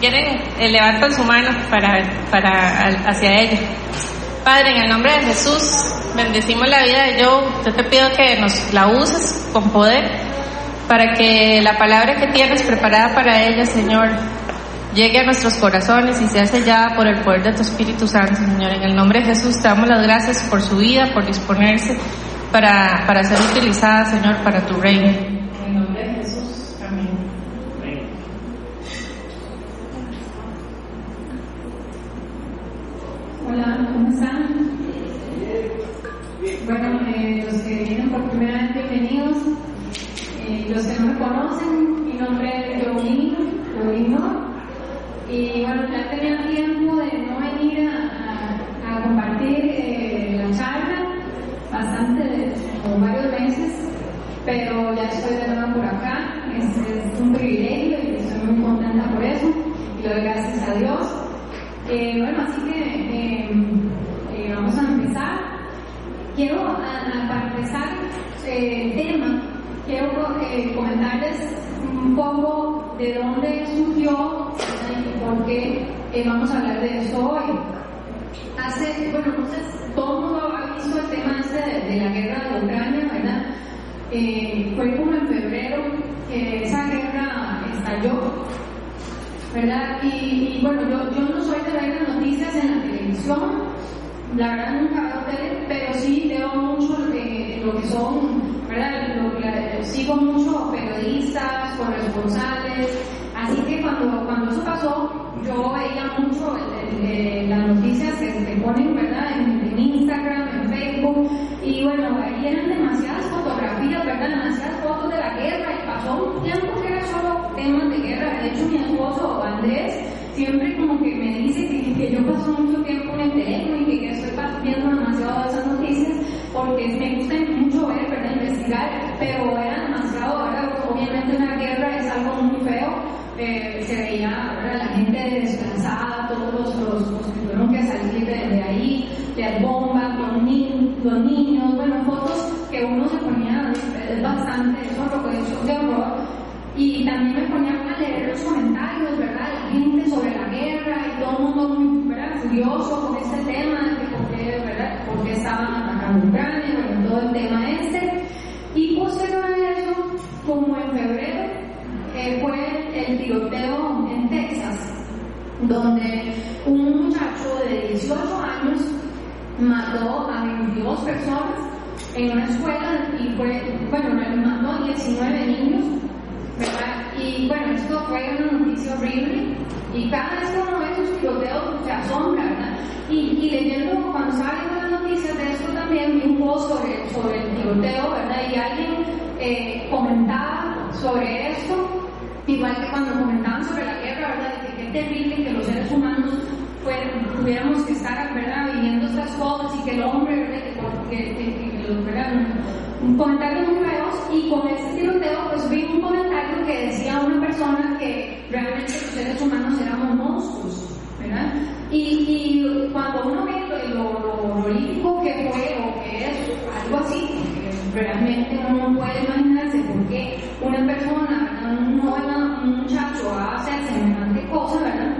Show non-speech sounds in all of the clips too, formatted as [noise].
quieren, eh, levantan su mano para, para hacia ella. Padre, en el nombre de Jesús, bendecimos la vida de Joe. Yo te pido que nos la uses con poder para que la palabra que tienes preparada para ella, Señor, llegue a nuestros corazones y sea sellada por el poder de tu Espíritu Santo, Señor. En el nombre de Jesús te damos las gracias por su vida, por disponerse para, para ser utilizada, Señor, para tu reino. En el nombre de Jesús, amén. Hola, ¿cómo están? Bueno, eh, los que vienen por primera vez, bienvenidos. Eh, los que no me conocen, mi nombre es Jolino, Jolino. Y bueno, ya tenía tiempo de no venir a, a, a compartir eh, la charla, bastante, como varios meses, pero ya estoy de nuevo por acá. Es, es un privilegio y estoy muy contenta por eso. Y le doy gracias a Dios. Eh, bueno, así que eh, eh, vamos a empezar. Quiero, a, a, para empezar el tema, quiero comentarles un poco de dónde surgió y por qué vamos a hablar de esto hoy. Hace, bueno, entonces todo el mundo el tema de, de la guerra de Ucrania, ¿verdad? fue como en febrero que esa guerra estalló ¿verdad? Y, y, bueno, yo, yo no soy de ver noticias en la televisión, la verdad nunca veo tele, pero sí leo mucho lo que, lo que son, ¿verdad? Lo, la, sigo mucho periodistas, corresponsales, así que cuando, cuando eso pasó, yo veía mucho las noticias que se ponen, ¿verdad? En, Instagram, en Facebook, y bueno, ahí eran demasiadas fotografías, ¿verdad? Demasiadas fotos de la guerra, y pasó un tiempo que era solo temas de guerra, de hecho mi esposo Andrés siempre como que me dice que, yo paso mucho tiempo en el teléfono y que, estoy viendo demasiado de esas noticias porque me gusta mucho ver, ¿verdad? investigar, pero era demasiado, ¿verdad? obviamente una guerra es algo muy feo, eh, se veía la gente descansada, todos los, que tuvieron que salir de, de ahí, las bombas, los, ni los niños, bueno, fotos que uno se ponía, bastante, eso es lo de horror, y también me ponía a leer los comentarios, ¿verdad? La gente sobre la guerra y todo el mundo ¿verdad? furioso con este tema, de por ¿verdad? Por estaban atacando Ucrania, bueno, todo el tema este. Y posterior a eso, como en febrero, eh, fue el tiroteo en Texas, donde un muchacho de 18 años mató a 22 personas en una escuela y fue, bueno, mató a 19 niños ¿verdad? Y bueno, esto fue una noticia horrible y cada vez que uno ve esos tiroteos se asombra, ¿verdad? Y, y leyendo, cuando estaba viendo las noticias de esto también vi un post sobre, sobre el tiroteo, ¿verdad? Y alguien eh, comentaba sobre esto, igual que cuando comentaban sobre la guerra, ¿verdad? De que qué terrible que los seres humanos tuviéramos que estar, ¿verdad? Viviendo estas cosas y que el hombre, ¿verdad? Que, que, que, ¿verdad? Un comentario muy feos y con este tiroteo pues vi un comentario que decía una persona que realmente los seres humanos éramos monstruos, ¿verdad? Y, y cuando uno ve lo, lo horrífico que fue o que es algo así, realmente uno no puede imaginarse por qué una persona, un joven, un muchacho hace semejante cosa, ¿verdad?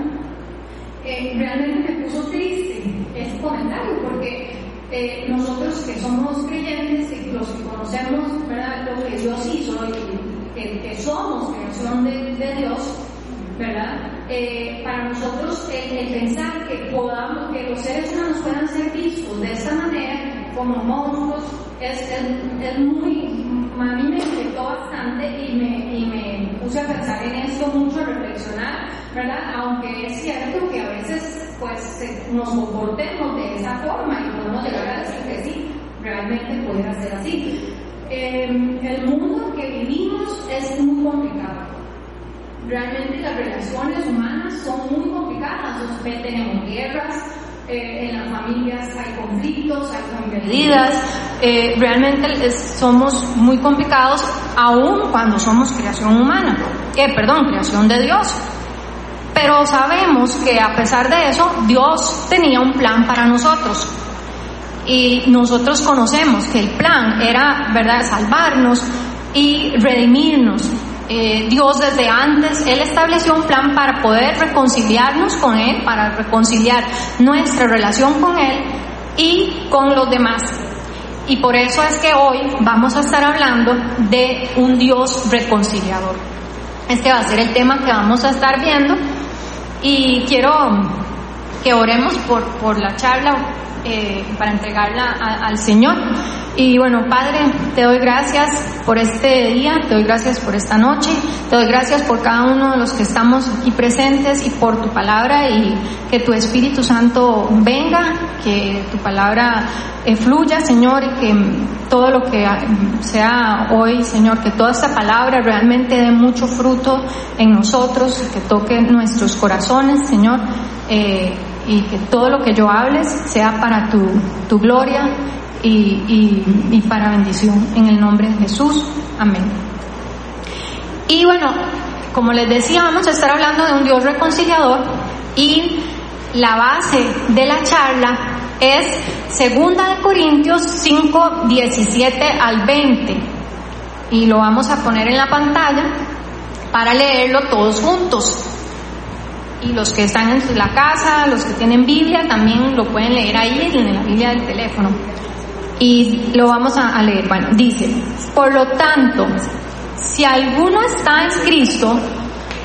Eh, realmente me puso triste ese comentario porque eh, nosotros que somos creyentes, que los que conocemos lo que Dios hizo, que, que somos creación de, de Dios, ¿verdad? Eh, para nosotros el, pensar que podamos, que los seres humanos puedan ser vistos de esta manera, como monstruos, es, es, muy, a mí me inquietó bastante y y me puse a pensar en esto mucho, a reflexionar, ¿verdad? Aunque es cierto que a veces pues nos comportemos de esa forma y podemos llegar a decir que sí, realmente pudiera ser así. Eh, el mundo que vivimos es muy complicado. Realmente las relaciones humanas son muy complicadas. Nosotros tenemos guerras, eh, en las familias hay conflictos, hay medidas. Eh, realmente somos muy complicados aún cuando somos creación humana, eh, perdón, creación de Dios. Pero sabemos que a pesar de eso, Dios tenía un plan para nosotros. Y nosotros conocemos que el plan era, ¿verdad?, salvarnos y redimirnos. Eh, Dios desde antes, Él estableció un plan para poder reconciliarnos con Él, para reconciliar nuestra relación con Él y con los demás. Y por eso es que hoy vamos a estar hablando de un Dios reconciliador. Este va a ser el tema que vamos a estar viendo y quiero que oremos por, por la charla eh, para entregarla al Señor. Y bueno, Padre, te doy gracias por este día, te doy gracias por esta noche, te doy gracias por cada uno de los que estamos aquí presentes y por tu palabra y que tu Espíritu Santo venga, que tu palabra eh, fluya, Señor, y que todo lo que sea hoy, Señor, que toda esta palabra realmente dé mucho fruto en nosotros, que toque nuestros corazones, Señor. Eh, y que todo lo que yo hables sea para tu, tu gloria y, y, para bendición en el nombre de Jesús. Amén. Y bueno, como les decía, vamos a estar hablando de un Dios reconciliador y la base de la charla es segunda de Corintios 5, 17 al 20. Y lo vamos a poner en la pantalla para leerlo todos juntos y los que están en la casa, los que tienen Biblia, también lo pueden leer ahí en la Biblia del teléfono. Y lo vamos a, leer. Bueno, dice, por lo tanto, si alguno está en Cristo,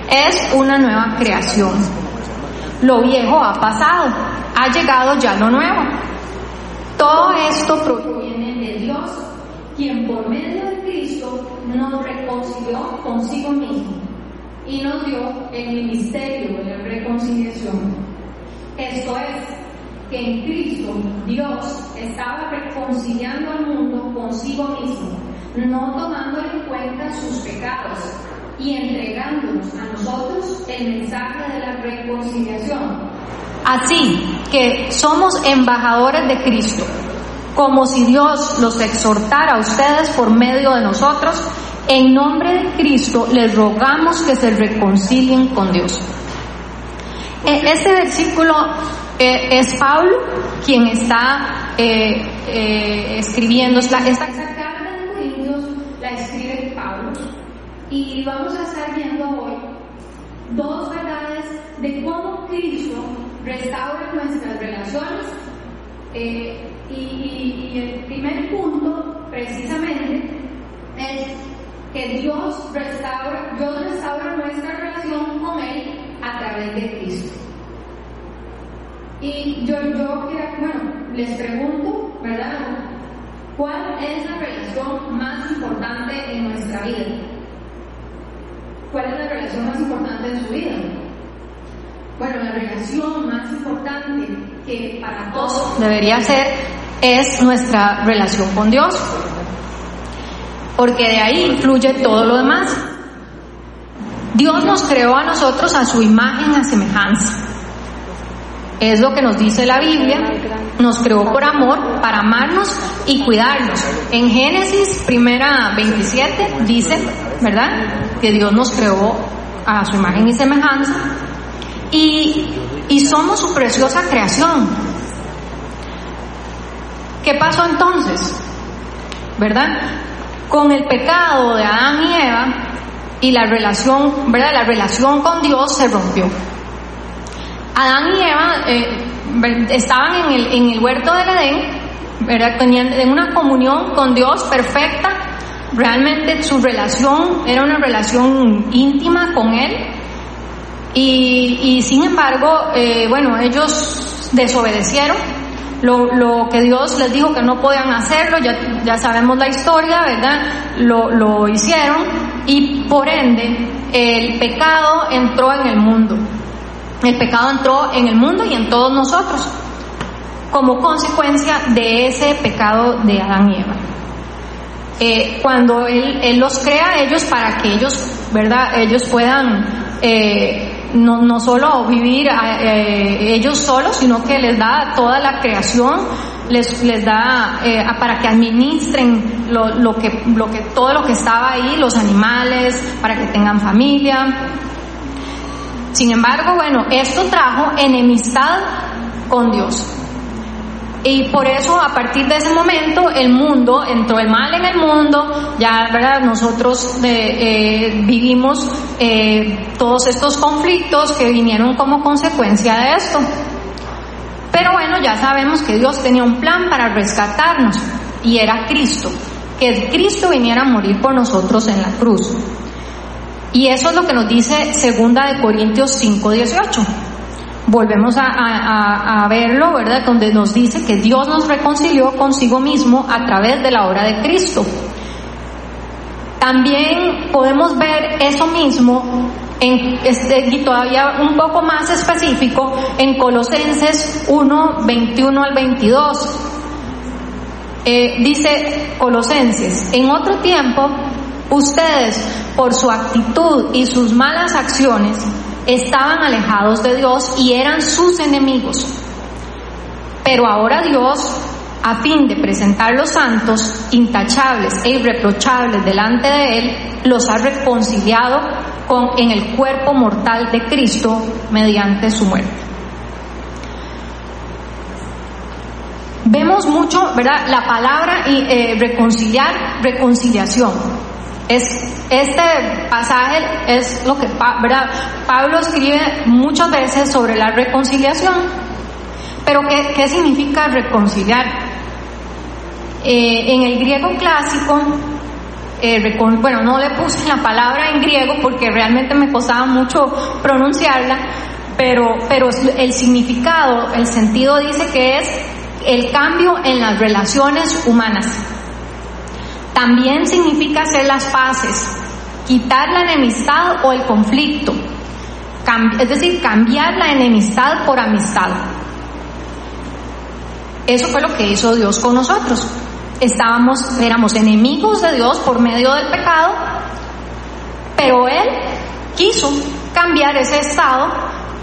es una nueva creación. Lo viejo ha pasado, ha llegado ya lo nuevo. Todo esto proviene de Dios, quien por medio de Cristo nos reconcilió consigo mismo y nos dio el ministerio de la reconciliación. Esto es, que en Cristo Dios estaba reconciliando al mundo consigo mismo, no tomando en cuenta sus pecados y entregándonos a nosotros el mensaje de la reconciliación. Así que somos embajadores de Cristo, como si Dios los exhortara a ustedes por medio de nosotros en nombre de Cristo les rogamos que se reconcilien con Dios. E, este versículo eh, es Pablo quien está eh, eh, escribiendo esta, esta carta de Corintios, la escribe Pablo. Y vamos a estar viendo hoy dos verdades de cómo Cristo restaura nuestras relaciones. y, y el primer punto, precisamente, es que Dios restaura, Dios restaura nuestra relación con Él a través de Cristo. Y yo, yo bueno, les pregunto, ¿verdad? ¿Cuál es la relación más importante en nuestra vida? ¿Cuál es la relación más importante en su vida? Bueno, la relación más importante que para todos debería ser es nuestra relación con Dios porque de ahí fluye todo lo demás. Dios nos creó a nosotros a su imagen, a semejanza. Es lo que nos dice la Biblia. Nos creó por amor, para amarnos y cuidarnos. En Génesis primera 27 dice, ¿verdad? Que Dios nos creó a su imagen y semejanza. Y, y somos su preciosa creación. ¿Qué pasó entonces? ¿Verdad? Con el pecado de Adán y Eva y la relación, ¿verdad? La relación con Dios se rompió. Adán y Eva eh, estaban en el, en el huerto del Edén, ¿verdad? Tenían una comunión con Dios perfecta. Realmente su relación era una relación íntima con Él. Y, y sin embargo, eh, bueno, ellos desobedecieron lo, lo, que Dios les dijo que no podían hacerlo, ya, ya sabemos la historia, ¿verdad? Lo, lo hicieron y por ende el pecado entró en el mundo. El pecado entró en el mundo y en todos nosotros como consecuencia de ese pecado de Adán y Eva. Eh, cuando él, él, los crea a ellos para que ellos, ¿verdad? Ellos puedan eh, no, no solo vivir eh, ellos solos, sino que les da toda la creación, les, les da eh, para que administren lo, lo, que, lo que, todo lo que estaba ahí, los animales, para que tengan familia. Sin embargo, bueno, esto trajo enemistad con Dios. Y por eso a partir de ese momento el mundo, entró el mal en el mundo, ya ¿verdad? nosotros eh, eh, vivimos eh, todos estos conflictos que vinieron como consecuencia de esto. Pero bueno, ya sabemos que Dios tenía un plan para rescatarnos y era Cristo, que Cristo viniera a morir por nosotros en la cruz. Y eso es lo que nos dice segunda de Corintios 5:18 volvemos a, verlo, ¿verdad? Donde nos dice que Dios nos reconcilió consigo mismo a través de la obra de Cristo. También podemos ver eso mismo este, y todavía un poco más específico en Colosenses 1, 21 al 22. Eh, dice Colosenses, en otro tiempo, ustedes, por su actitud y sus malas acciones, estaban alejados de Dios y eran sus enemigos. Pero ahora Dios, a fin de presentar los santos, intachables e irreprochables delante de Él, los ha reconciliado con, en el cuerpo mortal de Cristo mediante su muerte. Vemos mucho, ¿verdad? La palabra eh, reconciliar, reconciliación. Es, este pasaje es lo que Pablo escribe muchas veces sobre la reconciliación. Pero ¿qué, significa reconciliar? Eh, en el griego clásico, eh, bueno, no le puse la palabra en griego porque realmente me costaba mucho pronunciarla, pero, pero el significado, el sentido dice que es el cambio en las relaciones humanas. También significa hacer las paces, quitar la enemistad o el conflicto, es decir, cambiar la enemistad por amistad. Eso fue lo que hizo Dios con nosotros. Estábamos, éramos enemigos de Dios por medio del pecado, pero Él quiso cambiar ese estado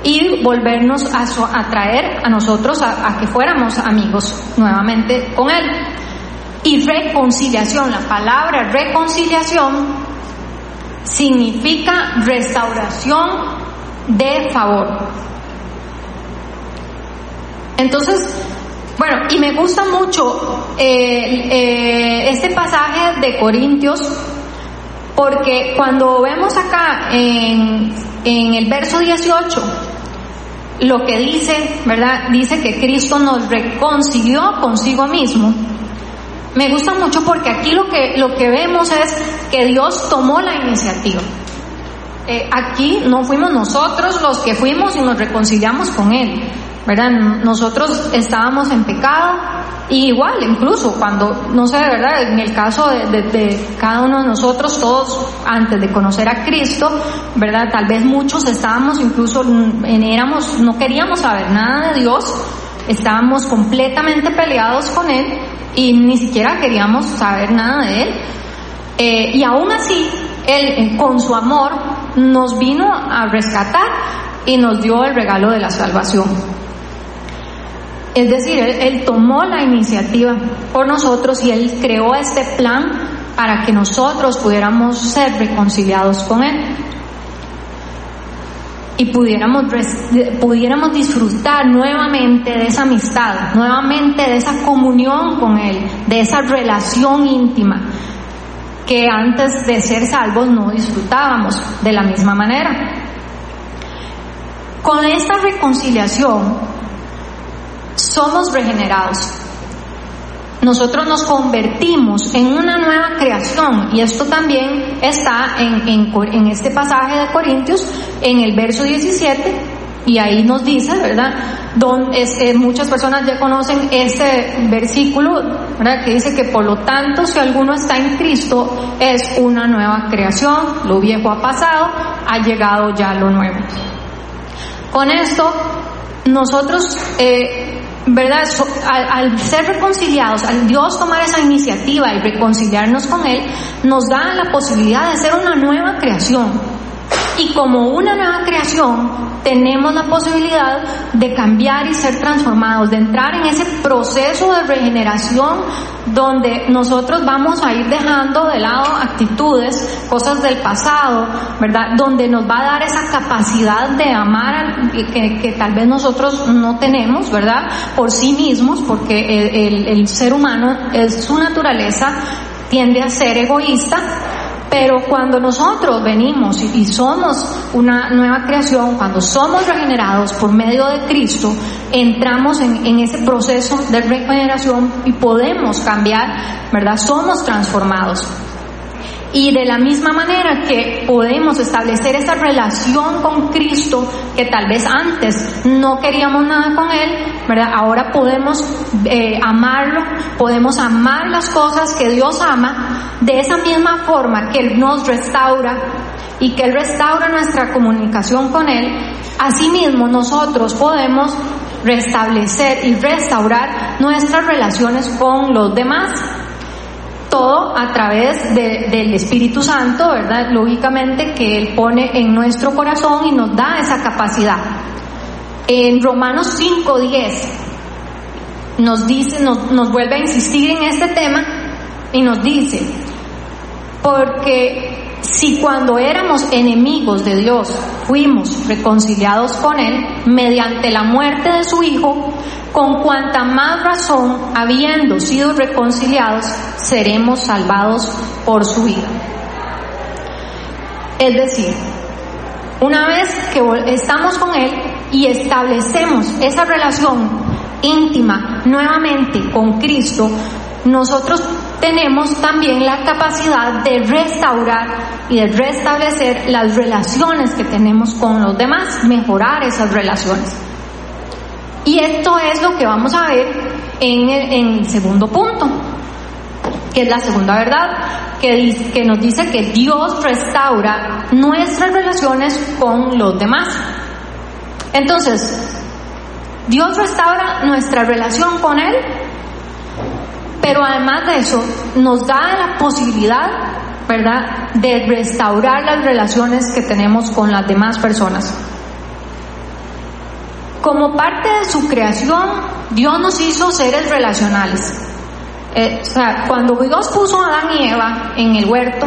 y volvernos a atraer a nosotros a que fuéramos amigos nuevamente con Él y reconciliación. La palabra reconciliación significa restauración de favor. Entonces, bueno, y me gusta mucho eh, eh, este pasaje de Corintios porque cuando vemos acá en, en el verso 18, lo que dice, ¿verdad? Dice que Cristo nos reconcilió consigo mismo me gusta mucho porque aquí lo que, lo que vemos es que Dios tomó la iniciativa. Eh, aquí no fuimos nosotros los que fuimos y nos reconciliamos con Él, ¿verdad? Nosotros estábamos en pecado y igual, incluso cuando, no sé, ¿verdad? En el caso de, cada uno de nosotros, todos antes de conocer a Cristo, ¿verdad? Tal vez muchos estábamos incluso, en, éramos, no queríamos saber nada de Dios, estábamos completamente peleados con Él y ni siquiera queríamos saber nada de Él. Eh, y aún así, Él eh, con su amor nos vino a rescatar y nos dio el regalo de la salvación. Es decir, él, él, tomó la iniciativa por nosotros y Él creó este plan para que nosotros pudiéramos ser reconciliados con Él y pudiéramos, pudiéramos disfrutar nuevamente de esa amistad, nuevamente de esa comunión con Él, de esa relación íntima que antes de ser salvos no disfrutábamos de la misma manera. Con esta reconciliación somos regenerados, nosotros nos convertimos en una nueva creación y esto también está en, este pasaje de Corintios en el verso 17 y ahí nos dice, ¿verdad? Donde eh, muchas personas ya conocen este versículo, ¿verdad? Que dice que por lo tanto si alguno está en Cristo es una nueva creación, lo viejo ha pasado, ha llegado ya lo nuevo. Con esto nosotros eh, ¿verdad? al, ser reconciliados, al Dios tomar esa iniciativa y reconciliarnos con Él, nos da la posibilidad de ser una nueva creación. Y como una nueva creación, tenemos la posibilidad de cambiar y ser transformados, de entrar en ese proceso de regeneración donde nosotros vamos a ir dejando de lado actitudes, cosas del pasado, ¿verdad? Donde nos va a dar esa capacidad de amar que, tal vez nosotros no tenemos, ¿verdad? Por sí mismos, porque el, el, el ser humano es su naturaleza, tiende a ser egoísta pero cuando nosotros venimos y, somos una nueva creación, cuando somos regenerados por medio de Cristo, entramos en, ese proceso de regeneración y podemos cambiar, ¿verdad? Somos transformados. Y de la misma manera que podemos establecer esa relación con Cristo, que tal vez antes no queríamos nada con Él, ¿verdad? Ahora podemos eh, amarlo, podemos amar las cosas que Dios ama, de esa misma forma que Él nos restaura y que Él restaura nuestra comunicación con Él, asimismo nosotros podemos restablecer y restaurar nuestras relaciones con los demás todo a través del Espíritu Santo, ¿verdad? Lógicamente que Él pone en nuestro corazón y nos da esa capacidad. En Romanos 5.10 nos dice, nos, vuelve a insistir en este tema y nos dice, porque si cuando éramos enemigos de Dios fuimos reconciliados con Él mediante la muerte de su Hijo, con cuanta más razón, habiendo sido reconciliados, seremos salvados por su vida. Es decir, una vez que estamos con Él y establecemos esa relación íntima nuevamente con Cristo, nosotros tenemos también la capacidad de restaurar y de restablecer las relaciones que tenemos con los demás, mejorar esas relaciones. Y esto es lo que vamos a ver en el, segundo punto, que es la segunda verdad, que, que nos dice que Dios restaura nuestras relaciones con los demás. Entonces, Dios restaura nuestra relación con Él pero además de eso, nos da la posibilidad, ¿verdad?, de restaurar las relaciones que tenemos con las demás personas. Como parte de su creación, Dios nos hizo seres relacionales. Eh, o sea, cuando Dios puso a Adán y Eva en el huerto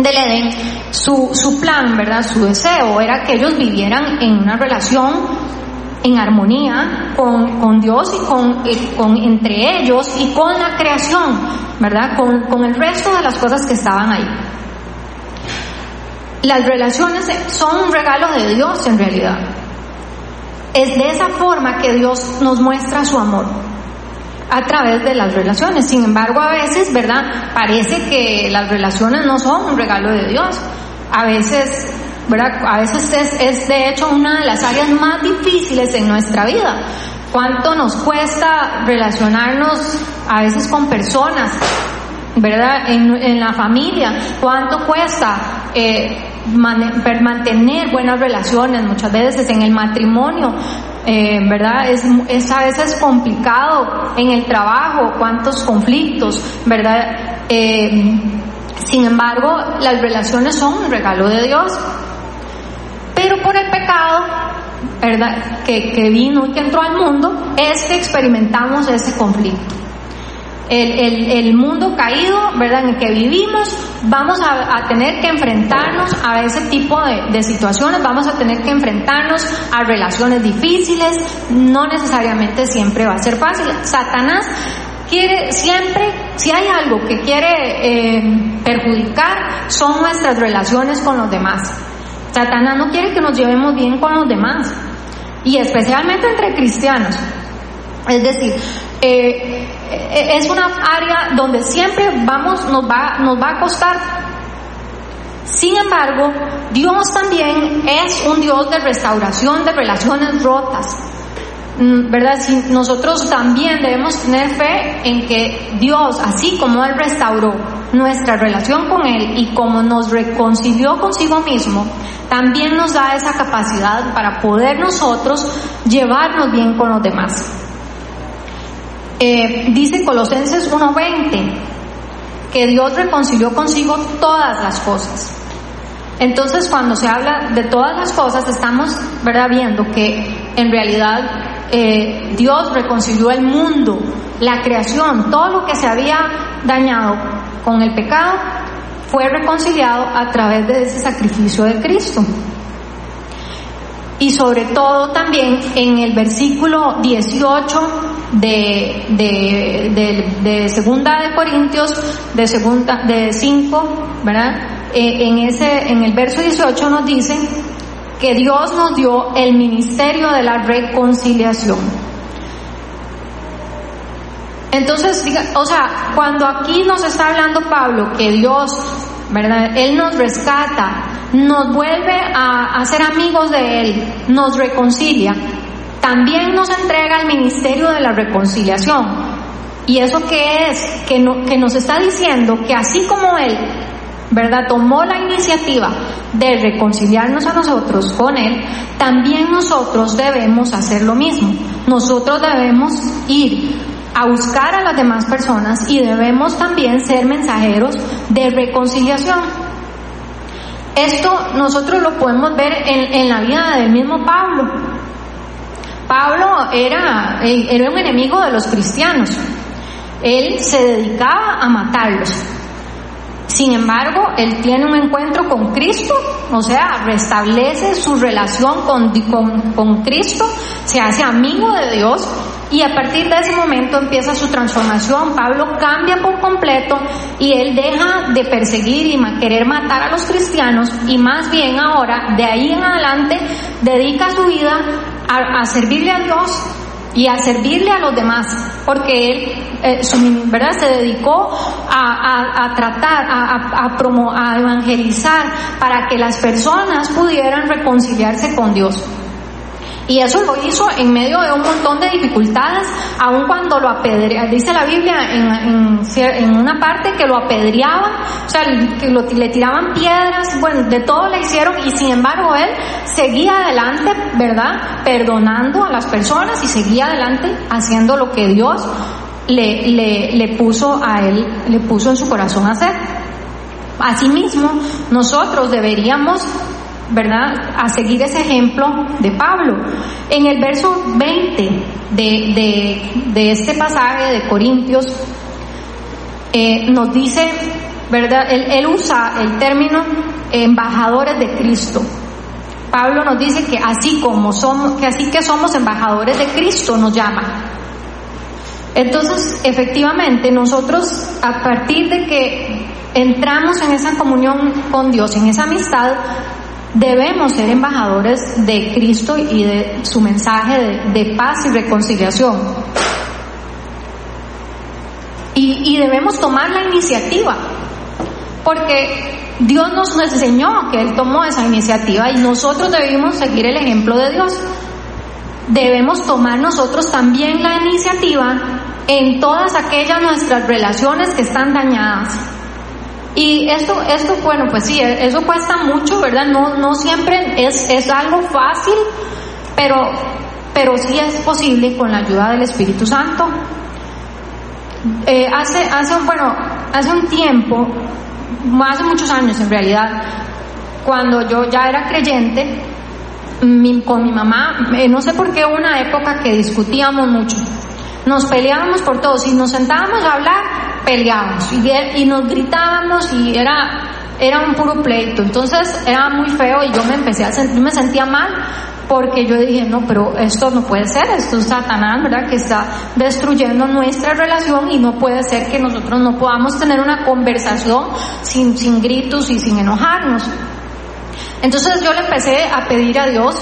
del Edén, su, su plan, ¿verdad? Su deseo era que ellos vivieran en una relación en armonía con, con Dios y con, con, entre ellos y con la creación, ¿verdad? Con, con el resto de las cosas que estaban ahí. Las relaciones son un regalo de Dios en realidad. Es de esa forma que Dios nos muestra su amor a través de las relaciones. Sin embargo, a veces, ¿verdad? Parece que las relaciones no son un regalo de Dios. A veces a veces es, es de hecho una de las áreas más difíciles en nuestra vida. ¿Cuánto nos cuesta relacionarnos a veces con personas, ¿verdad? En, en la familia. ¿Cuánto cuesta eh, mantener buenas relaciones? Muchas veces en el matrimonio, eh, ¿verdad? Es, es, a veces complicado en el trabajo, cuántos conflictos, ¿verdad? Eh, sin embargo, las relaciones son un regalo de Dios. Por el pecado, ¿verdad? Que, que vino y que entró al mundo, es que experimentamos ese conflicto. El, el, el, mundo caído, ¿verdad? En el que vivimos, vamos a, a tener que enfrentarnos a ese tipo de, de, situaciones, vamos a tener que enfrentarnos a relaciones difíciles, no necesariamente siempre va a ser fácil. Satanás quiere siempre, si hay algo que quiere eh, perjudicar, son nuestras relaciones con los demás. Satanás no quiere que nos llevemos bien con los demás, y especialmente entre cristianos. Es decir, eh, eh, es una área donde siempre vamos, nos va, nos va a costar. Sin embargo, Dios también es un Dios de restauración de relaciones rotas. Mm, ¿Verdad? Si nosotros también debemos tener fe en que Dios, así como Él restauró nuestra relación con Él y como nos reconcilió consigo mismo, también nos da esa capacidad para poder nosotros llevarnos bien con los demás. Eh, dice Colosenses 1:20 que Dios reconcilió consigo todas las cosas. Entonces, cuando se habla de todas las cosas, estamos ¿verdad? viendo que en realidad eh, Dios reconcilió el mundo, la creación, todo lo que se había dañado con el pecado, fue reconciliado a través de ese sacrificio de Cristo. Y sobre todo también en el versículo 18 de, de, segunda de Corintios, de segunda, de 5, ¿verdad? Eh, en ese, en el verso 18 nos dice que Dios nos dio el ministerio de la reconciliación. Entonces, o sea, cuando aquí nos está hablando Pablo que Dios, ¿verdad? Él nos rescata, nos vuelve a, a ser amigos de Él, nos reconcilia, también nos entrega el ministerio de la reconciliación. ¿Y eso qué es? Que, no, que nos está diciendo que así como Él, ¿verdad? Tomó la iniciativa de reconciliarnos a nosotros con Él, también nosotros debemos hacer lo mismo. Nosotros debemos ir a buscar a las demás personas y debemos también ser mensajeros de reconciliación. Esto nosotros lo podemos ver en, la vida del mismo Pablo. Pablo era, era un enemigo de los cristianos. Él se dedicaba a matarlos. Sin embargo, él tiene un encuentro con Cristo, o sea, restablece su relación con, con, Cristo, se hace amigo de Dios y a partir de ese momento empieza su transformación. Pablo cambia por completo y él deja de perseguir y querer matar a los cristianos y más bien ahora, de ahí en adelante, dedica su vida a, servirle a Dios y a servirle a los demás, porque él eh, ¿verdad? se dedicó a, a tratar, a, a evangelizar para que las personas pudieran reconciliarse con Dios. Y eso lo hizo en medio de un montón de dificultades, aun cuando lo apedreaba, dice la Biblia en, en, una parte que lo apedreaban, o sea, que lo, le tiraban piedras, bueno, de todo le hicieron y sin embargo él seguía adelante, ¿verdad? Perdonando a las personas y seguía adelante haciendo lo que Dios le, le, le puso a él, le puso en su corazón hacer. Asimismo, nosotros deberíamos ¿verdad? A seguir ese ejemplo de Pablo. En el verso 20 de, este pasaje de Corintios, eh, nos dice, ¿verdad? Él, usa el término embajadores de Cristo. Pablo nos dice que así como somos, que así que somos embajadores de Cristo nos llama. Entonces, efectivamente, nosotros a partir de que entramos en esa comunión con Dios, en esa amistad, Debemos ser embajadores de Cristo y de su mensaje de, paz y reconciliación. Y, debemos tomar la iniciativa, porque Dios nos enseñó que Él tomó esa iniciativa y nosotros debemos seguir el ejemplo de Dios. Debemos tomar nosotros también la iniciativa en todas aquellas nuestras relaciones que están dañadas, y esto, esto, bueno, pues sí, eso cuesta mucho, ¿verdad? No, no siempre es, es algo fácil, pero, pero sí es posible con la ayuda del Espíritu Santo. Eh, hace, hace, bueno, hace un tiempo, hace muchos años en realidad, cuando yo ya era creyente, con mi mamá, eh, no sé por qué una época que discutíamos mucho. Nos peleábamos por todo. Si nos sentábamos a hablar, peleábamos y, y nos gritábamos y era, era un puro pleito. Entonces era muy feo y yo me empecé a sentir, me sentía mal porque yo dije, no, pero esto no puede ser, esto es Satanás, ¿verdad? Que está destruyendo nuestra relación y no puede ser que nosotros no podamos tener una conversación sin, sin gritos y sin enojarnos. Entonces yo le empecé a pedir a Dios,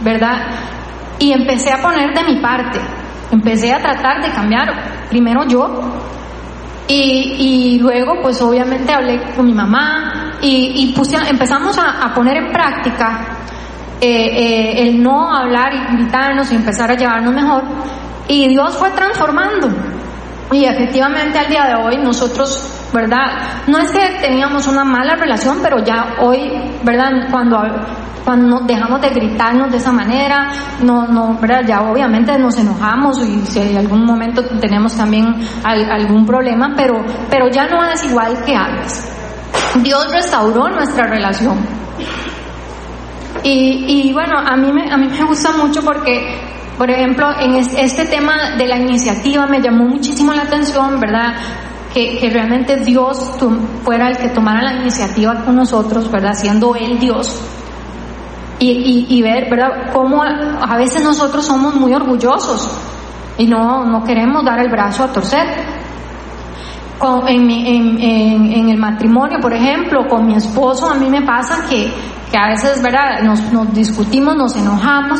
¿verdad? Y empecé a poner de mi parte, empecé a tratar de cambiar primero yo y, y, luego, pues obviamente hablé con mi mamá y, y empezamos a, poner en práctica eh, eh, el no hablar invitarnos y empezar a llevarnos mejor. Y Dios fue transformando. Y efectivamente al día de hoy nosotros, ¿verdad? No es que teníamos una mala relación, pero ya hoy, ¿verdad? Cuando cuando dejamos de gritarnos de esa manera, no, no, ¿verdad? ya obviamente nos enojamos y si en algún momento tenemos también algún problema, pero, pero ya no es igual que antes. Dios restauró nuestra relación. Y, y bueno, a mí, me, a mí me gusta mucho porque, por ejemplo, en este tema de la iniciativa me llamó muchísimo la atención, ¿verdad? Que, que, realmente Dios fuera el que tomara la iniciativa con nosotros, ¿verdad? Siendo Él Dios. Y, y, y, ver, ¿verdad? Cómo a veces nosotros somos muy orgullosos y no, no queremos dar el brazo a torcer. Con, en, en, en, en, el matrimonio, por ejemplo, con mi esposo, a mí me pasa que, que a veces, ¿verdad? Nos, nos, discutimos, nos enojamos,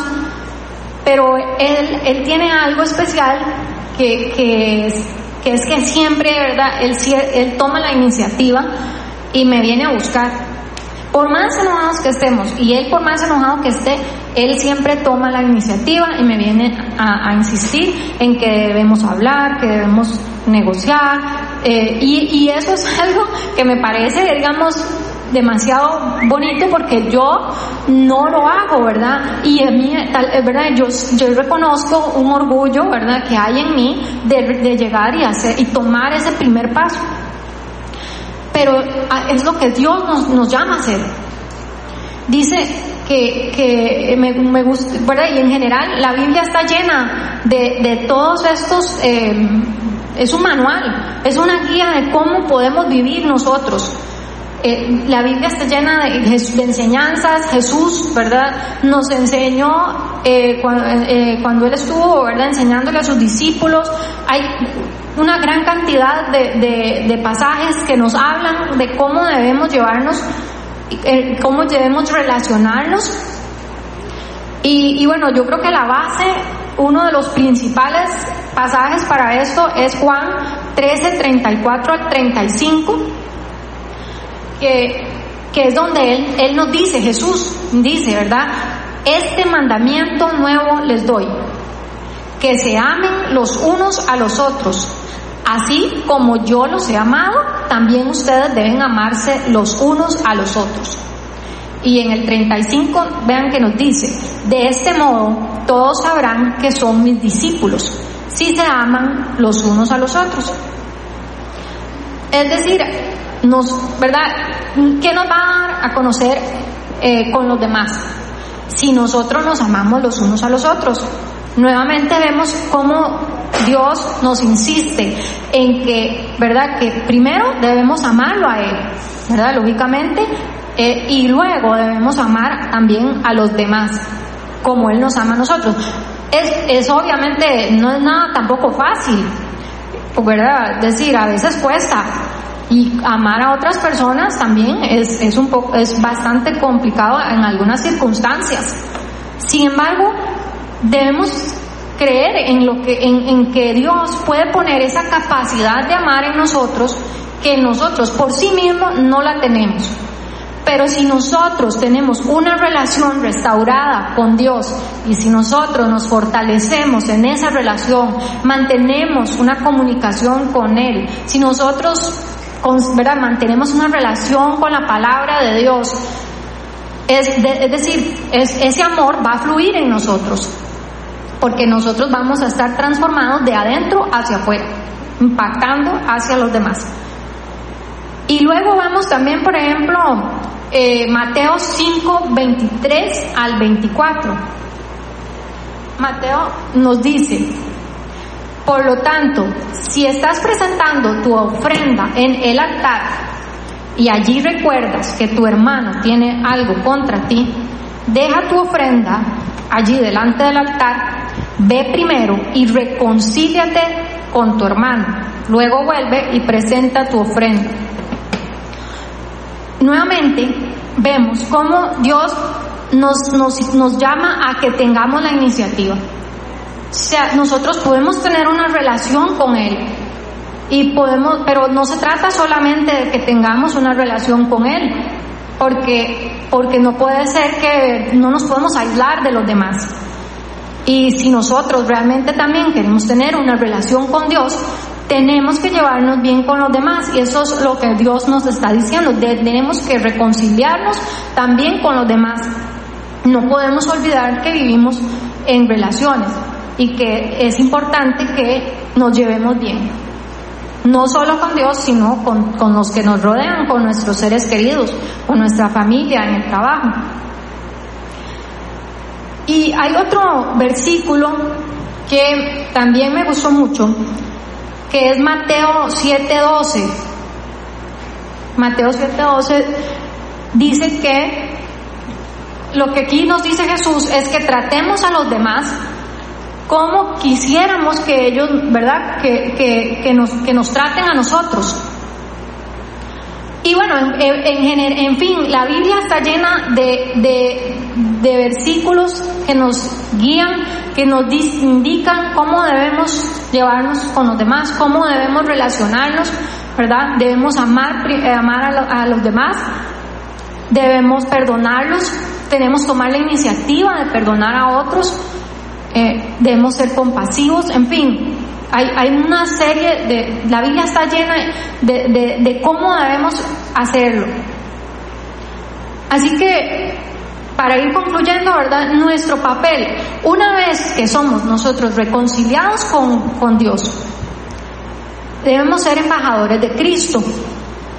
pero él, él tiene algo especial que, que, que es que siempre, ¿verdad? Él, él toma la iniciativa y me viene a buscar. Por más enojados que estemos, y él por más enojado que esté, él siempre toma la iniciativa y me viene a, insistir en que debemos hablar, que debemos negociar, eh, y eso es [laughs] algo que me parece, digamos, demasiado bonito porque yo no lo hago, ¿verdad? Y a mí, tal, ¿verdad? Yo, yo reconozco un orgullo, ¿verdad? Que hay en mí de, llegar y hacer y tomar ese primer paso. Pero es lo que Dios nos, nos llama a hacer. Dice que, que me, me, gusta, ¿verdad? Y en general la Biblia está llena de, de todos estos, eh, es un manual, es una guía de cómo podemos vivir nosotros. Eh, la Biblia está llena de, enseñanzas, Jesús, ¿verdad? Nos enseñó eh, cuando, eh, cuando, Él estuvo, ¿verdad? Enseñándole a sus discípulos. Hay una gran cantidad de, pasajes que nos hablan de cómo debemos llevarnos, cómo debemos relacionarnos. Y, y bueno, yo creo que la base, uno de los principales pasajes para esto es Juan 13, 34 al 35 que, que es donde él, él nos dice, Jesús dice, ¿verdad? Este mandamiento nuevo les doy, que se amen los unos a los otros. Así como yo los he amado, también ustedes deben amarse los unos a los otros. Y en el 35, vean que nos dice, de este modo todos sabrán que son mis discípulos, si se aman los unos a los otros. Es decir, nos, ¿verdad? ¿Qué nos va a dar a conocer eh, con los demás? Si nosotros nos amamos los unos a los otros. Nuevamente vemos cómo Dios nos insiste en que, ¿verdad? Que primero debemos amarlo a Él, ¿verdad? Lógicamente, eh, y luego debemos amar también a los demás, como Él nos ama a nosotros. Es, es obviamente, no es nada tampoco fácil, ¿verdad? Decir, a veces cuesta, y amar a otras personas también es, es, un poco, es bastante complicado en algunas circunstancias. Sin embargo, debemos creer en, lo que, en, en que Dios puede poner esa capacidad de amar en nosotros que nosotros por sí mismos no la tenemos. Pero si nosotros tenemos una relación restaurada con Dios y si nosotros nos fortalecemos en esa relación, mantenemos una comunicación con Él, si nosotros ¿verdad? mantenemos una relación con la palabra de Dios, es, es decir, es, ese amor va a fluir en nosotros, porque nosotros vamos a estar transformados de adentro hacia afuera, impactando hacia los demás. Y luego vamos también, por ejemplo, eh, Mateo 5, 23 al 24. Mateo nos dice, por lo tanto, si estás presentando tu ofrenda en el altar y allí recuerdas que tu hermano tiene algo contra ti, deja tu ofrenda allí delante del altar, ve primero y reconcíliate con tu hermano. Luego vuelve y presenta tu ofrenda. Nuevamente vemos cómo Dios nos, nos, nos llama a que tengamos la iniciativa. Sea, nosotros podemos tener una relación con Él y podemos, pero no se trata solamente de que tengamos una relación con Él, porque, porque no puede ser que no nos podemos aislar de los demás. Y si nosotros realmente también queremos tener una relación con Dios, tenemos que llevarnos bien con los demás y eso es lo que Dios nos está diciendo. tenemos que reconciliarnos también con los demás. No podemos olvidar que vivimos en relaciones y que es importante que nos llevemos bien. No solo con Dios, sino con, con los que nos rodean, con nuestros seres queridos, con nuestra familia, en el trabajo. Y hay otro versículo que también me gustó mucho, que es Mateo 7:12. Mateo 7:12 dice que lo que aquí nos dice Jesús es que tratemos a los demás como quisiéramos que ellos, ¿verdad? Que, que, nos, que nos traten a nosotros. Y bueno, en, en, fin, la Biblia está llena de, de, de, versículos que nos guían, que nos indican cómo debemos llevarnos con los demás, cómo debemos relacionarnos, ¿verdad? Debemos amar, eh, amar a, a los demás, debemos perdonarlos, tenemos que tomar la iniciativa de perdonar a otros, eh, debemos ser compasivos, en fin, hay, una serie de, la Biblia está llena de, de, de cómo debemos hacerlo. Así que, para ir concluyendo, ¿verdad? Nuestro papel, una vez que somos nosotros reconciliados con, con Dios, debemos ser embajadores de Cristo.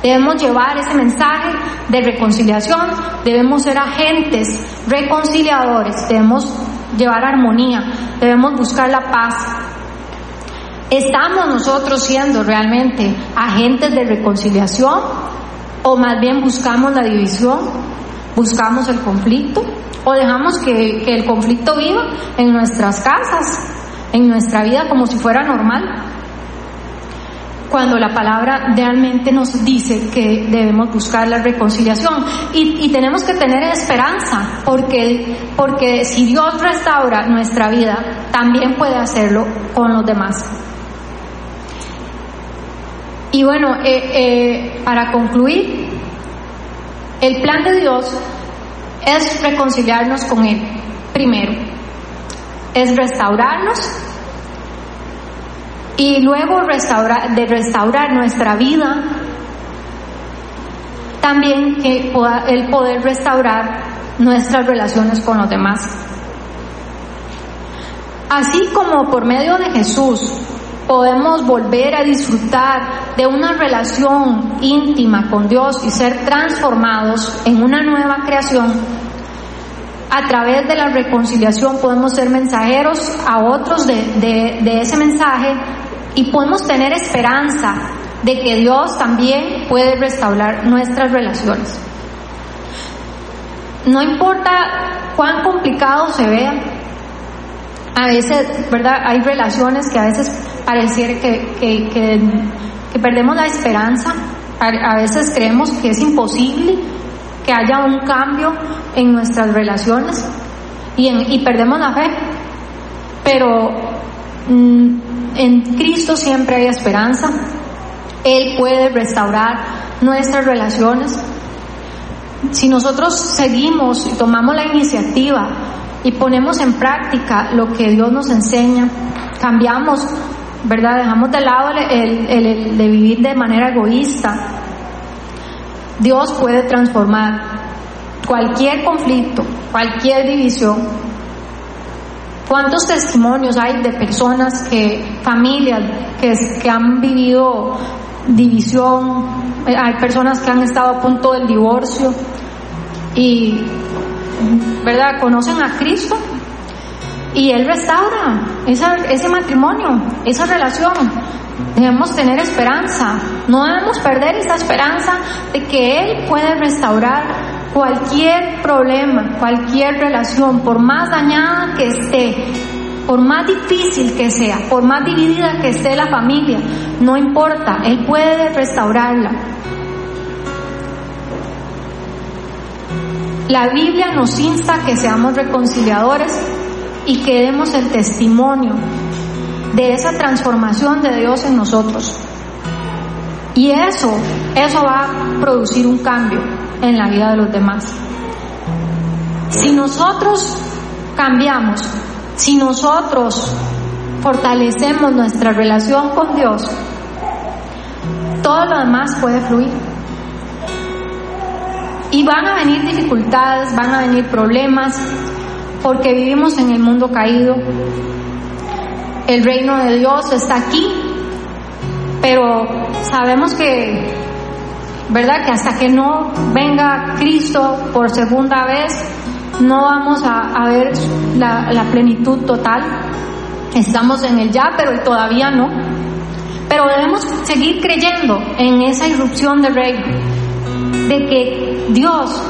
Debemos llevar ese mensaje de reconciliación, debemos ser agentes reconciliadores, debemos llevar armonía, debemos buscar la paz, ¿Estamos nosotros siendo realmente agentes de reconciliación o más bien buscamos la división, buscamos el conflicto o dejamos que, el conflicto viva en nuestras casas, en nuestra vida como si fuera normal? Cuando la palabra realmente nos dice que debemos buscar la reconciliación y, tenemos que tener esperanza porque, porque si Dios restaura nuestra vida, también puede hacerlo con los demás. Y bueno, eh, eh, para concluir, el plan de Dios es reconciliarnos con Él, primero, es restaurarnos y luego restaurar, de restaurar nuestra vida, también que el poder restaurar nuestras relaciones con los demás. Así como por medio de Jesús podemos volver a disfrutar de una relación íntima con Dios y ser transformados en una nueva creación, a través de la reconciliación podemos ser mensajeros a otros de, ese mensaje y podemos tener esperanza de que Dios también puede restaurar nuestras relaciones. No importa cuán complicado se vea, a veces, ¿verdad? Hay relaciones que a veces pareciera que, que, perdemos la esperanza, a, veces creemos que es imposible que haya un cambio en nuestras relaciones y, en, y perdemos la fe. Pero mm, en Cristo siempre hay esperanza. Él puede restaurar nuestras relaciones. Si nosotros seguimos y tomamos la iniciativa y ponemos en práctica lo que Dios nos enseña, cambiamos ¿verdad? Dejamos de lado el, de vivir de manera egoísta. Dios puede transformar cualquier conflicto, cualquier división. ¿Cuántos testimonios hay de personas que, familias que, que han vivido división? Hay personas que han estado a punto del divorcio y, ¿verdad? Conocen a Cristo y Él restaura ese matrimonio, esa relación. Debemos tener esperanza, no debemos perder esa esperanza de que Él puede restaurar cualquier problema, cualquier relación, por más dañada que esté, por más difícil que sea, por más dividida que esté la familia, no importa, Él puede restaurarla. La Biblia nos insta que seamos reconciliadores y que demos el testimonio de esa transformación de Dios en nosotros. Y eso, eso va a producir un cambio en la vida de los demás. Si nosotros cambiamos, si nosotros fortalecemos nuestra relación con Dios, todo lo demás puede fluir. Y van a venir dificultades, van a venir problemas, porque vivimos en el mundo caído. El reino de Dios está aquí, pero sabemos que, ¿verdad? Que hasta que no venga Cristo por segunda vez, no vamos a, ver la, plenitud total. Estamos en el ya, pero todavía no. Pero debemos seguir creyendo en esa irrupción del reino, de que Dios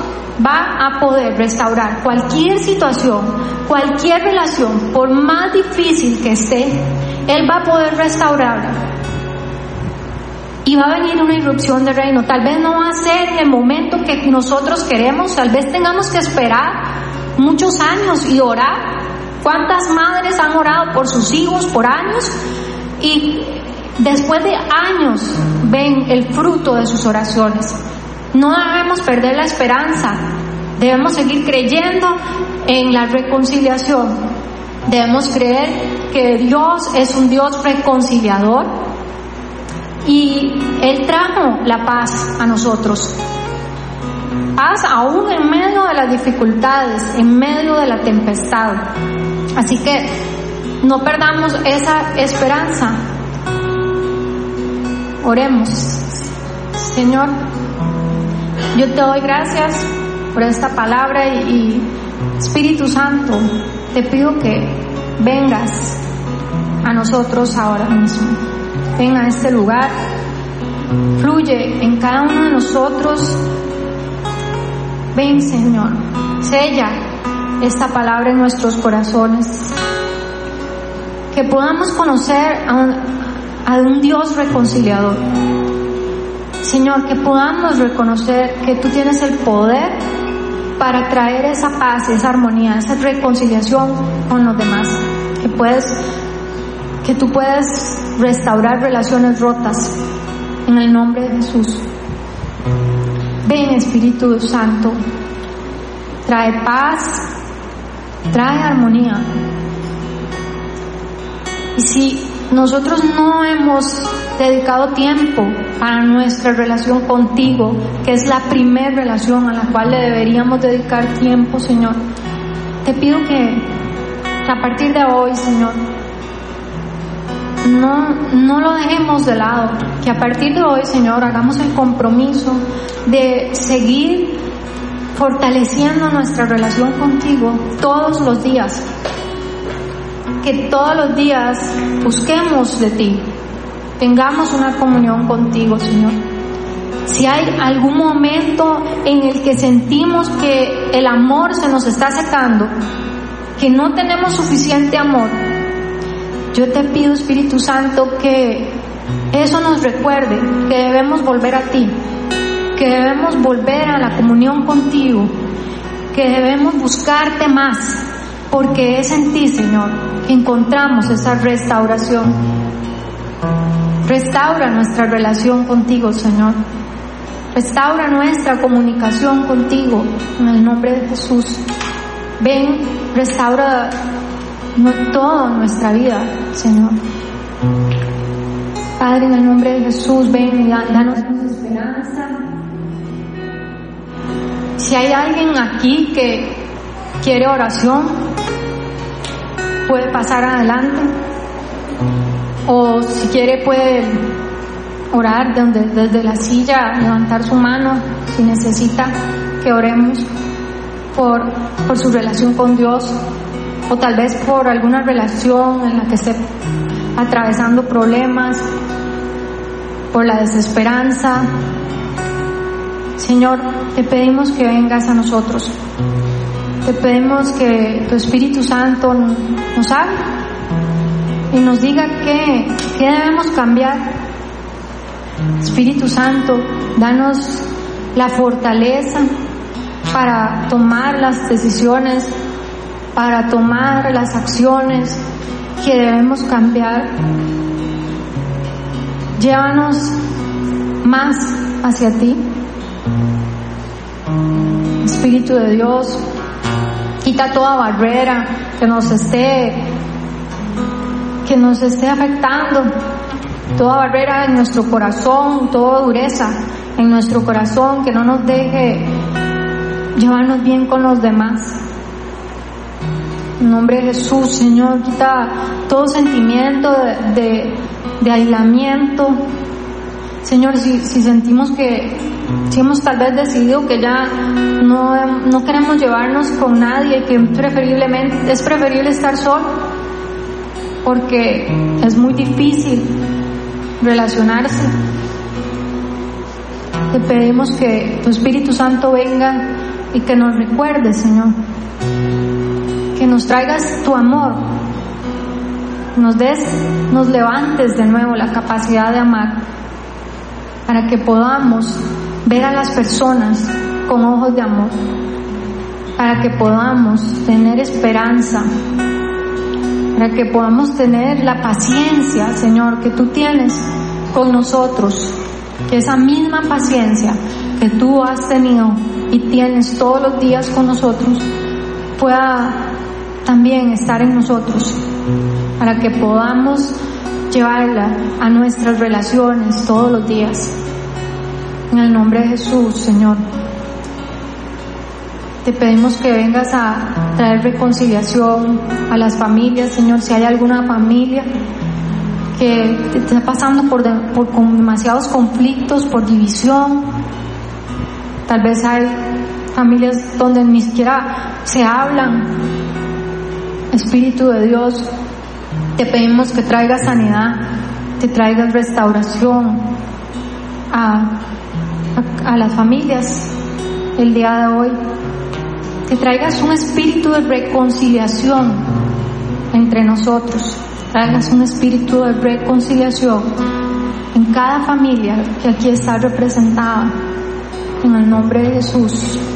va a poder restaurar cualquier situación, cualquier relación, por más difícil que esté, Él va a poder restaurarla. Y va a venir una irrupción del reino. Tal vez no va a ser en el momento que nosotros queremos, tal vez tengamos que esperar muchos años y orar. ¿Cuántas madres han orado por sus hijos por años? Y después de años ven el fruto de sus oraciones. No debemos perder la esperanza, debemos seguir creyendo en la reconciliación. Debemos creer que Dios es un Dios reconciliador y Él trajo la paz a nosotros. Paz aún en medio de las dificultades, en medio de la tempestad. Así que no perdamos esa esperanza. Oremos. Señor, yo te doy gracias por esta palabra y, Espíritu Santo, te pido que vengas a nosotros ahora mismo. Ven a este lugar, fluye en cada uno de nosotros. Ven, Señor, sella esta palabra en nuestros corazones. Que podamos conocer a un Dios reconciliador Señor, que podamos reconocer que tú tienes el poder para traer esa paz, esa armonía, esa reconciliación con los demás. Que puedes, que tú puedes restaurar relaciones rotas en el nombre de Jesús. Ven Espíritu Santo, trae paz, trae armonía. Y si nosotros no hemos dedicado tiempo a nuestra relación contigo, que es la primer relación a la cual le deberíamos dedicar tiempo, Señor. Te pido que a partir de hoy, Señor, no, no lo dejemos de lado, que a partir de hoy, Señor, hagamos el compromiso de seguir fortaleciendo nuestra relación contigo todos los días. Que todos los días busquemos de ti, tengamos una comunión contigo, Señor. Si hay algún momento en el que sentimos que el amor se nos está secando, que no tenemos suficiente amor, yo te pido, Espíritu Santo, que eso nos recuerde que debemos volver a ti, que debemos volver a la comunión contigo, que debemos buscarte más, porque es en ti, Señor, que encontramos esa restauración. Restaura nuestra relación contigo, Señor. Restaura nuestra comunicación contigo en el nombre de Jesús. Ven, restaura toda nuestra vida, Señor. Padre, en el nombre de Jesús, ven y danos esperanza. Si hay alguien aquí que quiere oración, puede pasar adelante o si quiere puede orar desde, desde la silla, levantar su mano si necesita que oremos por, por su relación con Dios o tal vez por alguna relación en la que esté atravesando problemas, por la desesperanza. Señor, te pedimos que vengas a nosotros. Te pedimos que tu Espíritu Santo nos hable y nos diga qué, debemos cambiar. Espíritu Santo, danos la fortaleza para tomar las decisiones, para tomar las acciones que debemos cambiar. Llévanos más hacia ti. Espíritu de Dios, quita toda barrera que nos esté que nos esté afectando, toda barrera en nuestro corazón, toda dureza en nuestro corazón, que no nos deje llevarnos bien con los demás. En nombre de Jesús, Señor, quita todo sentimiento de, de aislamiento. Señor, si, sentimos que, si hemos tal vez decidido que ya no, no queremos llevarnos con nadie, que preferiblemente, es preferible estar solo, porque es muy difícil relacionarse. Te pedimos que tu Espíritu Santo venga y que nos recuerde, Señor, nos traigas tu amor, nos des, nos levantes de nuevo la capacidad de amar para que podamos ver a las personas con ojos de amor, para que podamos tener esperanza, para que podamos tener la paciencia, Señor, que tú tienes con nosotros, que esa misma paciencia que tú has tenido y tienes todos los días con nosotros pueda también estar en nosotros, para que podamos llevarla a nuestras relaciones todos los días. En el nombre de Jesús, Señor. Te pedimos que vengas a traer reconciliación a las familias, Señor. Si hay alguna familia que está pasando por, demasiados conflictos, por división, tal vez hay familias donde ni siquiera se hablan. Espíritu de Dios, te pedimos que traigas sanidad, te traigas restauración a, a, las familias el día de hoy, que traigas un espíritu de reconciliación entre nosotros, traigas un espíritu de reconciliación en cada familia que aquí está representada, en el nombre de Jesús.